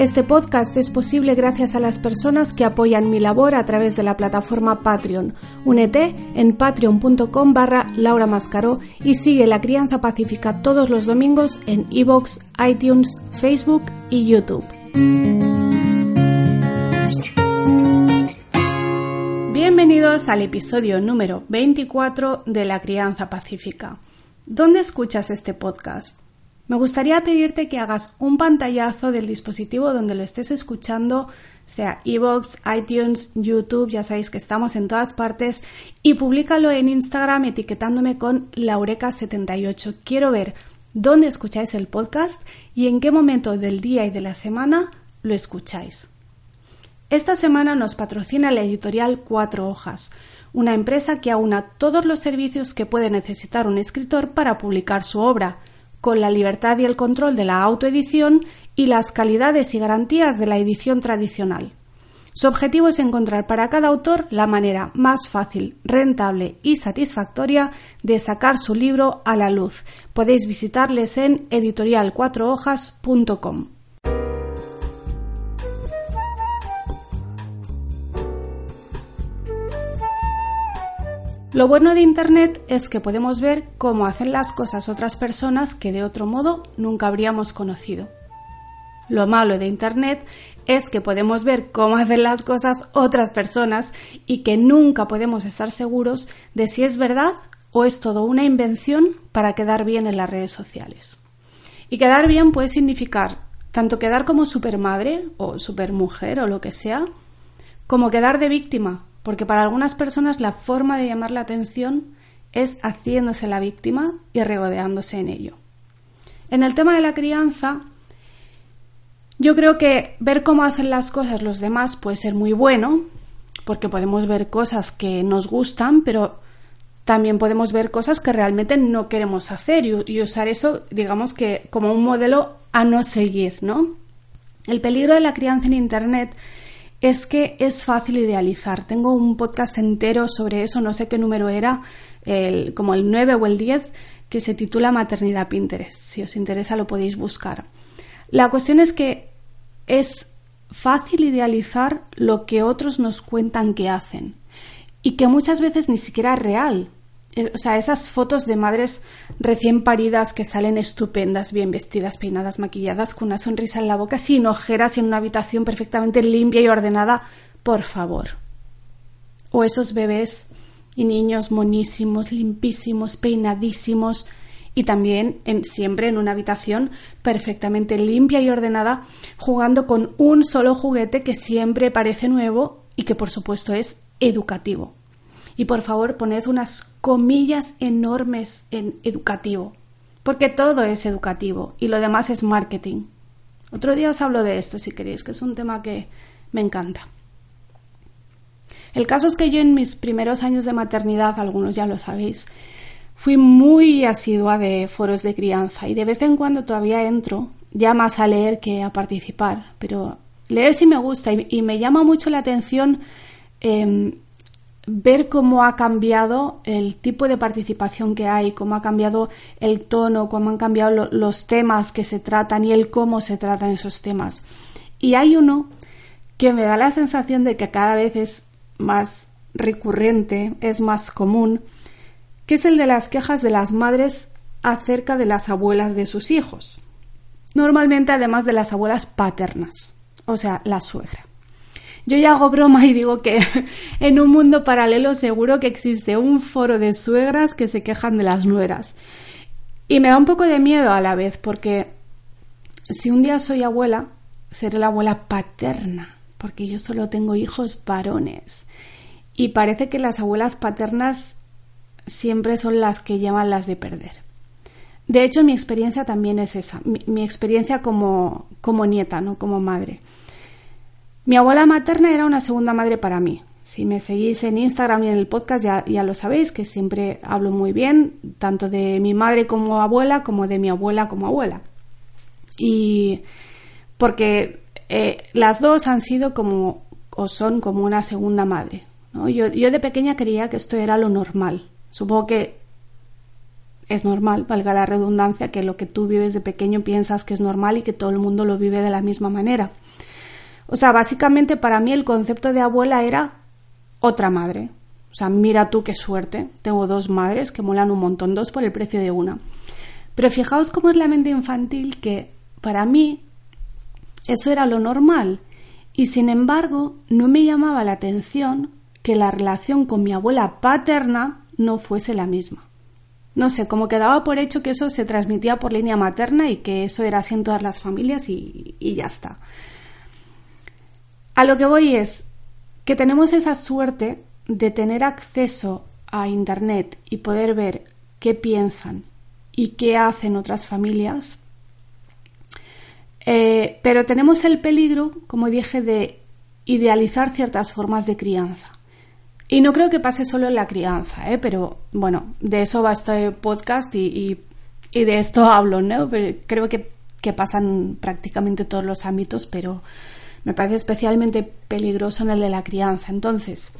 Este podcast es posible gracias a las personas que apoyan mi labor a través de la plataforma Patreon. Únete en patreon.com barra Laura Mascaró y sigue La Crianza Pacífica todos los domingos en iVoox, iTunes, Facebook y YouTube. Bienvenidos al episodio número 24 de La Crianza Pacífica. ¿Dónde escuchas este podcast? Me gustaría pedirte que hagas un pantallazo del dispositivo donde lo estés escuchando, sea iVoox, iTunes, YouTube, ya sabéis que estamos en todas partes, y públicalo en Instagram etiquetándome con Laureca78. Quiero ver dónde escucháis el podcast y en qué momento del día y de la semana lo escucháis. Esta semana nos patrocina la editorial Cuatro Hojas, una empresa que aúna todos los servicios que puede necesitar un escritor para publicar su obra, con la libertad y el control de la autoedición y las calidades y garantías de la edición tradicional. Su objetivo es encontrar para cada autor la manera más fácil, rentable y satisfactoria de sacar su libro a la luz. Podéis visitarles en editorialcuatrohojas.com. Lo bueno de Internet es que podemos ver cómo hacen las cosas otras personas que de otro modo nunca habríamos conocido. Lo malo de Internet es que podemos ver cómo hacen las cosas otras personas y que nunca podemos estar seguros de si es verdad o es todo una invención para quedar bien en las redes sociales. Y quedar bien puede significar tanto quedar como supermadre o supermujer o lo que sea, como quedar de víctima porque para algunas personas la forma de llamar la atención es haciéndose la víctima y regodeándose en ello. En el tema de la crianza, yo creo que ver cómo hacen las cosas los demás puede ser muy bueno, porque podemos ver cosas que nos gustan, pero también podemos ver cosas que realmente no queremos hacer y, usar eso, digamos que como un modelo a no seguir, ¿no? El peligro de la crianza en Internet es que es fácil idealizar. Tengo un podcast entero sobre eso, no sé qué número era, el, como el 9 o el 10, que se titula Maternidad Pinterest. Si os interesa lo podéis buscar. La cuestión es que es fácil idealizar lo que otros nos cuentan que hacen y que muchas veces ni siquiera es real. O sea, esas fotos de madres recién paridas que salen estupendas, bien vestidas, peinadas, maquilladas, con una sonrisa en la boca, sin ojeras y en una habitación perfectamente limpia y ordenada, por favor. O esos bebés y niños monísimos, limpísimos, peinadísimos, y también siempre en una habitación perfectamente limpia y ordenada, jugando con un solo juguete que siempre parece nuevo y que por supuesto es educativo. Y por favor, poned unas comillas enormes en educativo, porque todo es educativo y lo demás es marketing. Otro día os hablo de esto si queréis, que es un tema que me encanta. El caso es que yo en mis primeros años de maternidad, algunos ya lo sabéis, fui muy asidua de foros de crianza y de vez en cuando todavía entro, ya más a leer que a participar, pero leer sí me gusta y, me llama mucho la atención em, ver cómo ha cambiado el tipo de participación que hay, cómo ha cambiado el tono, cómo han cambiado los temas que se tratan y el cómo se tratan esos temas. Y hay uno que me da la sensación de que cada vez es más recurrente, es más común, que es el de las quejas de las madres acerca de las abuelas de sus hijos. Normalmente además de las abuelas paternas, o sea, la suegra. Yo ya hago broma y digo que en un mundo paralelo seguro que existe un foro de suegras que se quejan de las nueras. Y me da un poco de miedo a la vez porque si un día soy abuela, seré la abuela paterna, porque yo solo tengo hijos varones. Y parece que las abuelas paternas siempre son las que llevan las de perder. De hecho, mi experiencia también es esa, mi, experiencia como, como nieta, no como madre. Mi abuela materna era una segunda madre para mí. Si me seguís en Instagram y en el podcast ya, ya, lo sabéis, que siempre hablo muy bien, tanto de mi madre como abuela, como de mi abuela como abuela. Y porque eh, las dos han sido como, o son como una segunda madre. Yo, yo de pequeña creía que esto era lo normal. Supongo que es normal, valga la redundancia, que lo que tú vives de pequeño piensas que es normal y que todo el mundo lo vive de la misma manera. O sea, básicamente para mí el concepto de abuela era otra madre. O sea, mira tú qué suerte. Tengo dos madres que molan un montón, dos por el precio de una. Pero fijaos cómo es la mente infantil que para mí eso era lo normal. Y sin embargo, no me llamaba la atención que la relación con mi abuela paterna no fuese la misma. No sé, como quedaba por hecho que eso se transmitía por línea materna y que eso era así en todas las familias y, y ya está. A lo que voy es, que tenemos esa suerte de tener acceso a Internet y poder ver qué piensan y qué hacen otras familias, eh, pero tenemos el peligro, como dije, de idealizar ciertas formas de crianza. Y no creo que pase solo en la crianza, ¿eh? pero bueno, de eso va este podcast y, de esto hablo, ¿no? Creo que, que pasan prácticamente todos los ámbitos, pero me parece especialmente peligroso en el de la crianza. Entonces,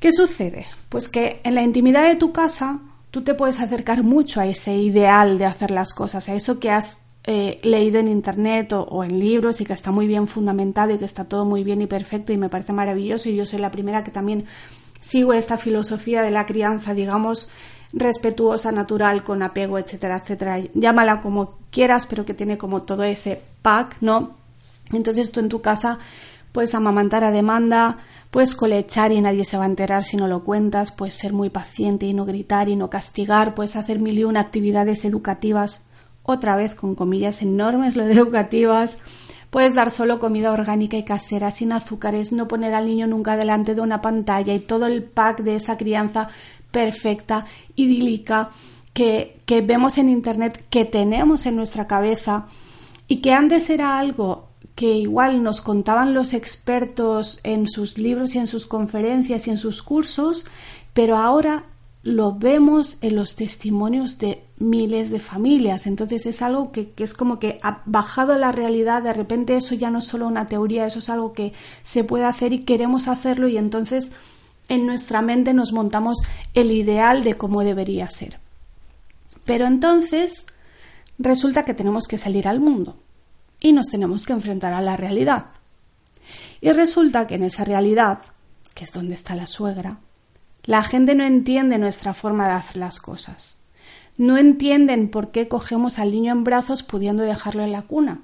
¿qué sucede? Pues que en la intimidad de tu casa tú te puedes acercar mucho a ese ideal de hacer las cosas, a eso que has eh, leído en internet o, en libros y que está muy bien fundamentado y que está todo muy bien y perfecto y me parece maravilloso y yo soy la primera que también sigo esta filosofía de la crianza, digamos, respetuosa, natural, con apego, etcétera, etcétera. Llámala como quieras, pero que tiene como todo ese pack, ¿no? Entonces tú en tu casa puedes amamantar a demanda, puedes colechar y nadie se va a enterar si no lo cuentas, puedes ser muy paciente y no gritar y no castigar, puedes hacer mil y una actividades educativas, otra vez con comillas enormes lo de educativas, puedes dar solo comida orgánica y casera, sin azúcares, no poner al niño nunca delante de una pantalla y todo el pack de esa crianza perfecta, idílica, que, que vemos en Internet, que tenemos en nuestra cabeza y que antes era algo que igual nos contaban los expertos en sus libros y en sus conferencias y en sus cursos, pero ahora lo vemos en los testimonios de miles de familias. Entonces es algo que, es como que ha bajado la realidad, de repente eso ya no es solo una teoría, eso es algo que se puede hacer y queremos hacerlo y entonces en nuestra mente nos montamos el ideal de cómo debería ser. Pero entonces resulta que tenemos que salir al mundo y nos tenemos que enfrentar a la realidad. Y resulta que en esa realidad, que es donde está la suegra, la gente no entiende nuestra forma de hacer las cosas. No entienden por qué cogemos al niño en brazos pudiendo dejarlo en la cuna.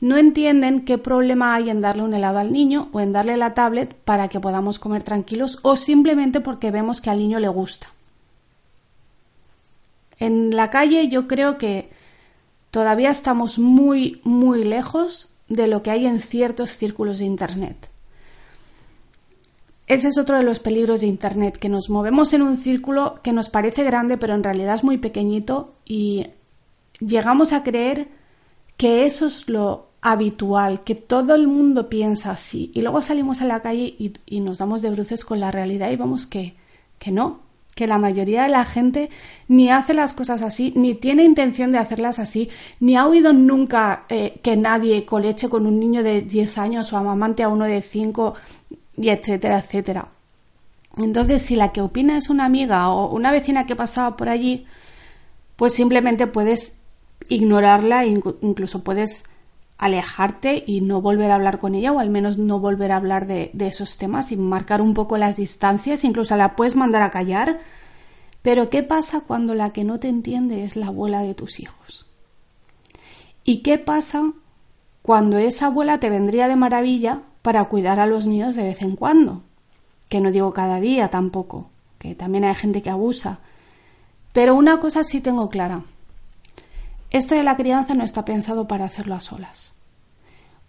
No entienden qué problema hay en darle un helado al niño o en darle la tablet para que podamos comer tranquilos o simplemente porque vemos que al niño le gusta. En la calle yo creo que todavía estamos muy, muy lejos de lo que hay en ciertos círculos de Internet. Ese es otro de los peligros de Internet, que nos movemos en un círculo que nos parece grande, pero en realidad es muy pequeñito y llegamos a creer que eso es lo habitual, que todo el mundo piensa así. Y luego salimos a la calle y, nos damos de bruces con la realidad y vemos que, que no, que la mayoría de la gente ni hace las cosas así, ni tiene intención de hacerlas así, ni ha oído nunca eh, que nadie coleche con un niño de 10 años o amamante a uno de 5, y etcétera, etcétera. Entonces, si la que opina es una amiga o una vecina que pasaba por allí, pues simplemente puedes ignorarla e incluso puedes alejarte y no volver a hablar con ella o al menos no volver a hablar de, esos temas y marcar un poco las distancias, incluso la puedes mandar a callar. Pero ¿qué pasa cuando la que no te entiende es la abuela de tus hijos? ¿Y qué pasa cuando esa abuela te vendría de maravilla para cuidar a los niños de vez en cuando? Que no digo cada día tampoco, que también hay gente que abusa. Pero una cosa sí tengo clara. Esto de la crianza no está pensado para hacerlo a solas.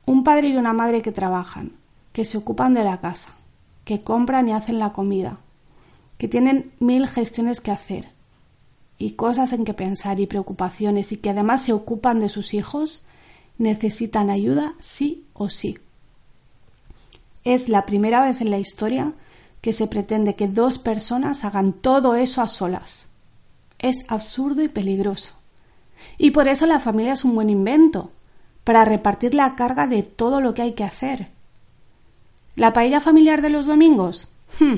Un padre y una madre que trabajan, que se ocupan de la casa, que compran y hacen la comida, que tienen mil gestiones que hacer y cosas en que pensar y preocupaciones y que además se ocupan de sus hijos, necesitan ayuda sí o sí. Es la primera vez en la historia que se pretende que dos personas hagan todo eso a solas. Es absurdo y peligroso. Y por eso la familia es un buen invento, para repartir la carga de todo lo que hay que hacer. ¿La paella familiar de los domingos? Hmm.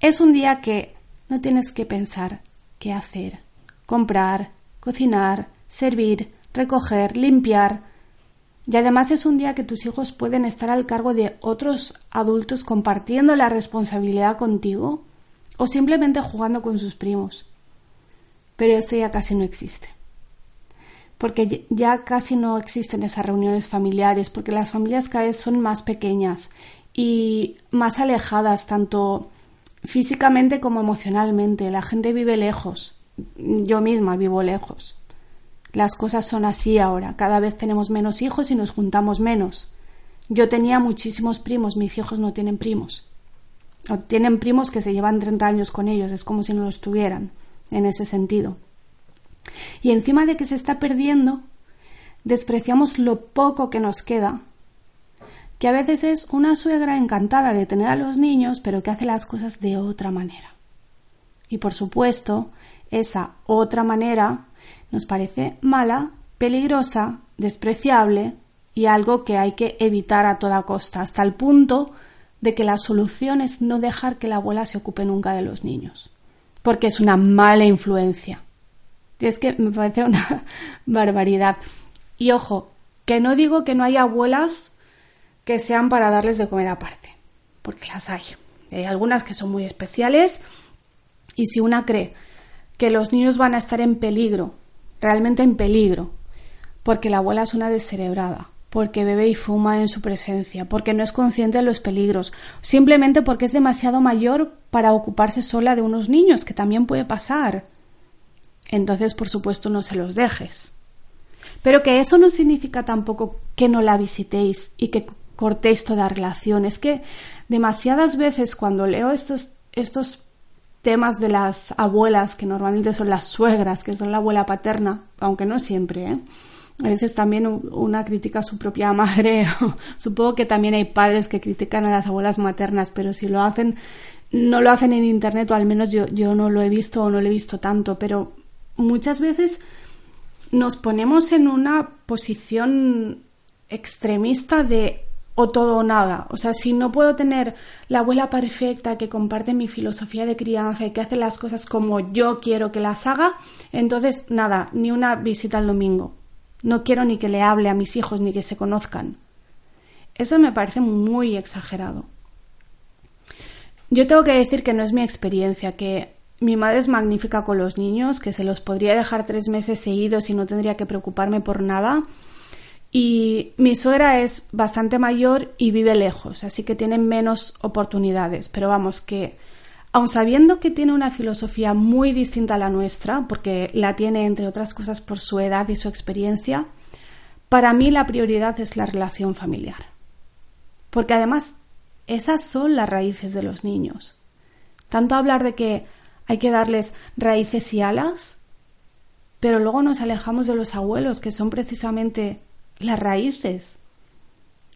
Es un día que no tienes que pensar qué hacer, comprar, cocinar, servir, recoger, limpiar. Y además es un día que tus hijos pueden estar al cargo de otros adultos compartiendo la responsabilidad contigo o simplemente jugando con sus primos. Pero esto ya casi no existe porque ya casi no existen esas reuniones familiares, porque las familias cada vez son más pequeñas y más alejadas, tanto físicamente como emocionalmente. La gente vive lejos. Yo misma vivo lejos. Las cosas son así ahora. Cada vez tenemos menos hijos y nos juntamos menos. Yo tenía muchísimos primos, mis hijos no tienen primos. O tienen primos que se llevan 30 años con ellos, es como si no los tuvieran, en ese sentido. Y encima de que se está perdiendo, despreciamos lo poco que nos queda, que a veces es una suegra encantada de tener a los niños, pero que hace las cosas de otra manera. Y por supuesto, esa otra manera nos parece mala, peligrosa, despreciable y algo que hay que evitar a toda costa, hasta el punto de que la solución es no dejar que la abuela se ocupe nunca de los niños, porque es una mala influencia. Es que me parece una barbaridad. Y ojo, que no digo que no haya abuelas que sean para darles de comer aparte, porque las hay. Hay algunas que son muy especiales y si una cree que los niños van a estar en peligro, realmente en peligro, porque la abuela es una descerebrada, porque bebe y fuma en su presencia, porque no es consciente de los peligros, simplemente porque es demasiado mayor para ocuparse sola de unos niños, que también puede pasar entonces por supuesto no se los dejes. Pero que eso no significa tampoco que no la visitéis y que cortéis toda relación. Es que demasiadas veces cuando leo estos, estos temas de las abuelas, que normalmente son las suegras, que son la abuela paterna, aunque no siempre, ¿eh? a veces también una crítica a su propia madre. Supongo que también hay padres que critican a las abuelas maternas, pero si lo hacen, no lo hacen en internet, o al menos yo, yo no lo he visto o no lo he visto tanto, pero muchas veces nos ponemos en una posición extremista de o todo o nada. O sea, si no puedo tener la abuela perfecta que comparte mi filosofía de crianza y que hace las cosas como yo quiero que las haga, entonces nada, ni una visita al domingo. No quiero ni que le hable a mis hijos ni que se conozcan. Eso me parece muy exagerado. Yo tengo que decir que no es mi experiencia, que mi madre es magnífica con los niños, que se los podría dejar tres meses seguidos y no tendría que preocuparme por nada. Y mi suegra es bastante mayor y vive lejos, así que tiene menos oportunidades. Pero vamos, que aun sabiendo que tiene una filosofía muy distinta a la nuestra, porque la tiene entre otras cosas por su edad y su experiencia, para mí la prioridad es la relación familiar. Porque además esas son las raíces de los niños. Tanto hablar de que hay que darles raíces y alas, pero luego nos alejamos de los abuelos, que son precisamente las raíces.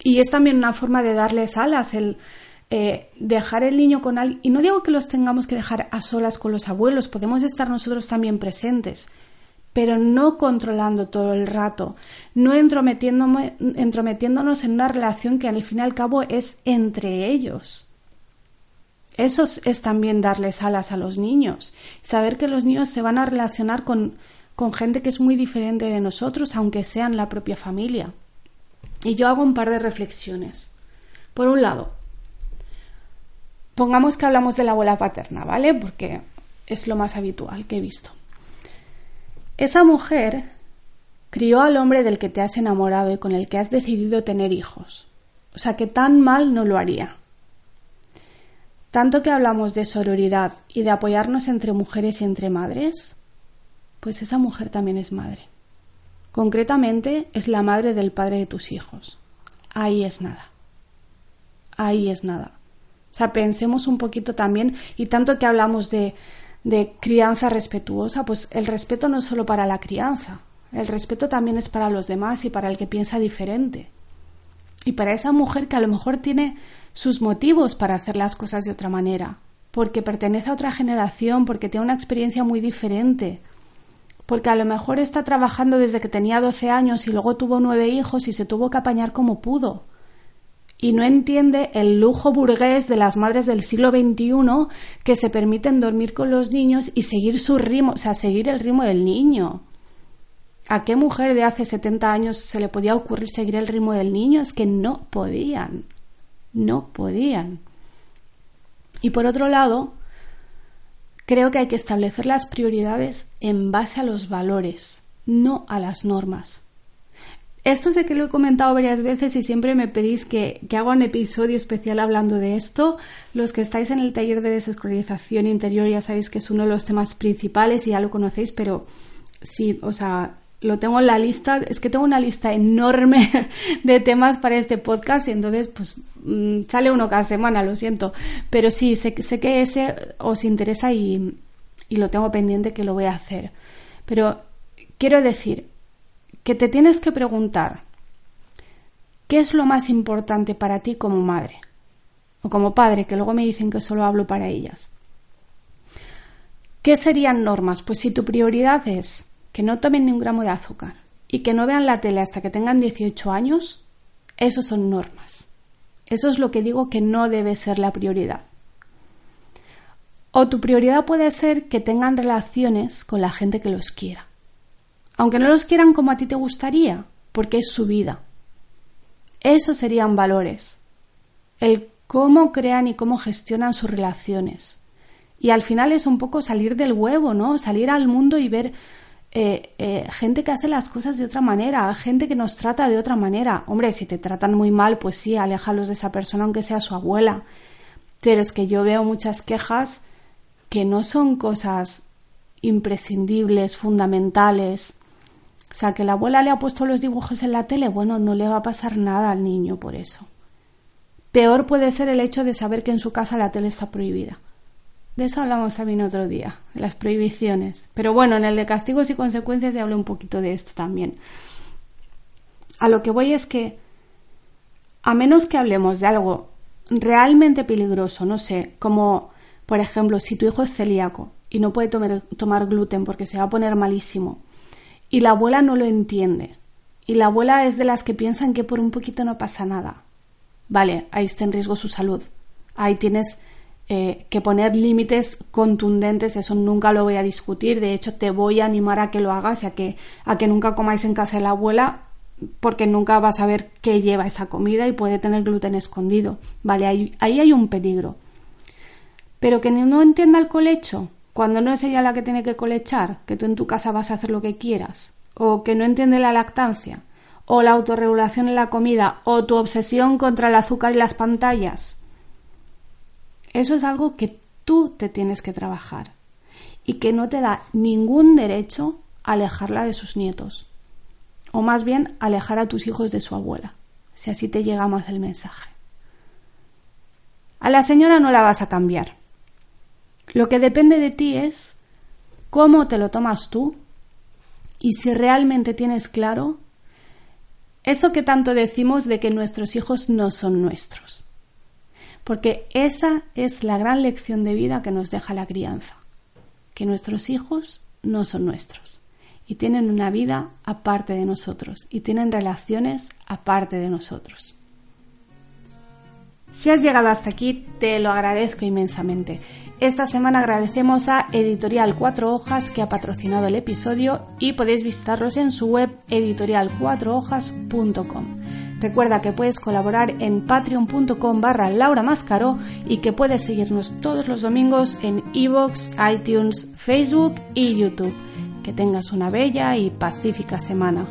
Y es también una forma de darles alas, el eh, dejar el niño con alguien. Y no digo que los tengamos que dejar a solas con los abuelos, podemos estar nosotros también presentes, pero no controlando todo el rato, no entrometiéndonos en una relación que al fin y al cabo es entre ellos. Eso es también darles alas a los niños, saber que los niños se van a relacionar con, con gente que es muy diferente de nosotros, aunque sean la propia familia. Y yo hago un par de reflexiones. Por un lado, pongamos que hablamos de la abuela paterna, ¿vale? Porque es lo más habitual que he visto. Esa mujer crió al hombre del que te has enamorado y con el que has decidido tener hijos. O sea que tan mal no lo haría. Tanto que hablamos de sororidad y de apoyarnos entre mujeres y entre madres, pues esa mujer también es madre. Concretamente es la madre del padre de tus hijos. Ahí es nada. Ahí es nada. O sea, pensemos un poquito también, y tanto que hablamos de, de crianza respetuosa, pues el respeto no es solo para la crianza, el respeto también es para los demás y para el que piensa diferente. Y para esa mujer que a lo mejor tiene sus motivos para hacer las cosas de otra manera, porque pertenece a otra generación, porque tiene una experiencia muy diferente, porque a lo mejor está trabajando desde que tenía 12 años y luego tuvo nueve hijos y se tuvo que apañar como pudo. Y no entiende el lujo burgués de las madres del siglo XXI que se permiten dormir con los niños y seguir su ritmo, o sea, seguir el ritmo del niño. ¿A qué mujer de hace 70 años se le podía ocurrir seguir el ritmo del niño? Es que no podían. No podían. Y por otro lado, creo que hay que establecer las prioridades en base a los valores, no a las normas. Esto sé que lo he comentado varias veces y siempre me pedís que, haga un episodio especial hablando de esto. Los que estáis en el taller de desescolarización interior ya sabéis que es uno de los temas principales y ya lo conocéis, pero sí, o sea, lo tengo en la lista, es que tengo una lista enorme de temas para este podcast y entonces pues mm, sale uno cada semana, lo siento, pero sí, sé, sé que ese os interesa y, y lo tengo pendiente que lo voy a hacer. Pero quiero decir que te tienes que preguntar qué es lo más importante para ti como madre o como padre, que luego me dicen que solo hablo para ellas. ¿Qué serían normas? Pues si tu prioridad es que no tomen ni un gramo de azúcar y que no vean la tele hasta que tengan 18 años, eso son normas. Eso es lo que digo que no debe ser la prioridad. O tu prioridad puede ser que tengan relaciones con la gente que los quiera. Aunque no los quieran como a ti te gustaría, porque es su vida. Esos serían valores. El cómo crean y cómo gestionan sus relaciones. Y al final es un poco salir del huevo, ¿no? Salir al mundo y ver eh, eh, gente que hace las cosas de otra manera, gente que nos trata de otra manera. Hombre, si te tratan muy mal, pues sí, aléjalos de esa persona aunque sea su abuela. Pero es que yo veo muchas quejas que no son cosas imprescindibles, fundamentales. O sea, que la abuela le ha puesto los dibujos en la tele, bueno, no le va a pasar nada al niño por eso. Peor puede ser el hecho de saber que en su casa la tele está prohibida. De eso hablamos también otro día, de las prohibiciones. Pero bueno, en el de castigos y consecuencias ya hablé un poquito de esto también. A lo que voy es que, a menos que hablemos de algo realmente peligroso, no sé, como por ejemplo, si tu hijo es celíaco y no puede tomar, tomar gluten porque se va a poner malísimo, y la abuela no lo entiende, y la abuela es de las que piensan que por un poquito no pasa nada. Vale, ahí está en riesgo su salud. Ahí tienes eh, que poner límites contundentes, eso nunca lo voy a discutir. De hecho, te voy a animar a que lo hagas a que, a que nunca comáis en casa de la abuela, porque nunca vas a ver qué lleva esa comida y puede tener gluten escondido. Vale, ahí, ahí hay un peligro. Pero que no entienda el colecho, cuando no es ella la que tiene que colechar, que tú en tu casa vas a hacer lo que quieras, o que no entiende la lactancia, o la autorregulación en la comida, o tu obsesión contra el azúcar y las pantallas eso es algo que tú te tienes que trabajar y que no te da ningún derecho a alejarla de sus nietos, o más bien alejar a tus hijos de su abuela, si así te llega más el mensaje. A la señora no la vas a cambiar. Lo que depende de ti es cómo te lo tomas tú y si realmente tienes claro eso que tanto decimos de que nuestros hijos no son nuestros porque esa es la gran lección de vida que nos deja la crianza, que nuestros hijos no son nuestros y tienen una vida aparte de nosotros y tienen relaciones aparte de nosotros. Si has llegado hasta aquí, te lo agradezco inmensamente. Esta semana agradecemos a Editorial Cuatro Hojas que ha patrocinado el episodio y podéis visitarlos en su web editorialcuatrohojas.com. Recuerda que puedes colaborar en patreon.com barra Laura Mascaro y que puedes seguirnos todos los domingos en iVoox, iTunes, Facebook y YouTube. Que tengas una bella y pacífica semana.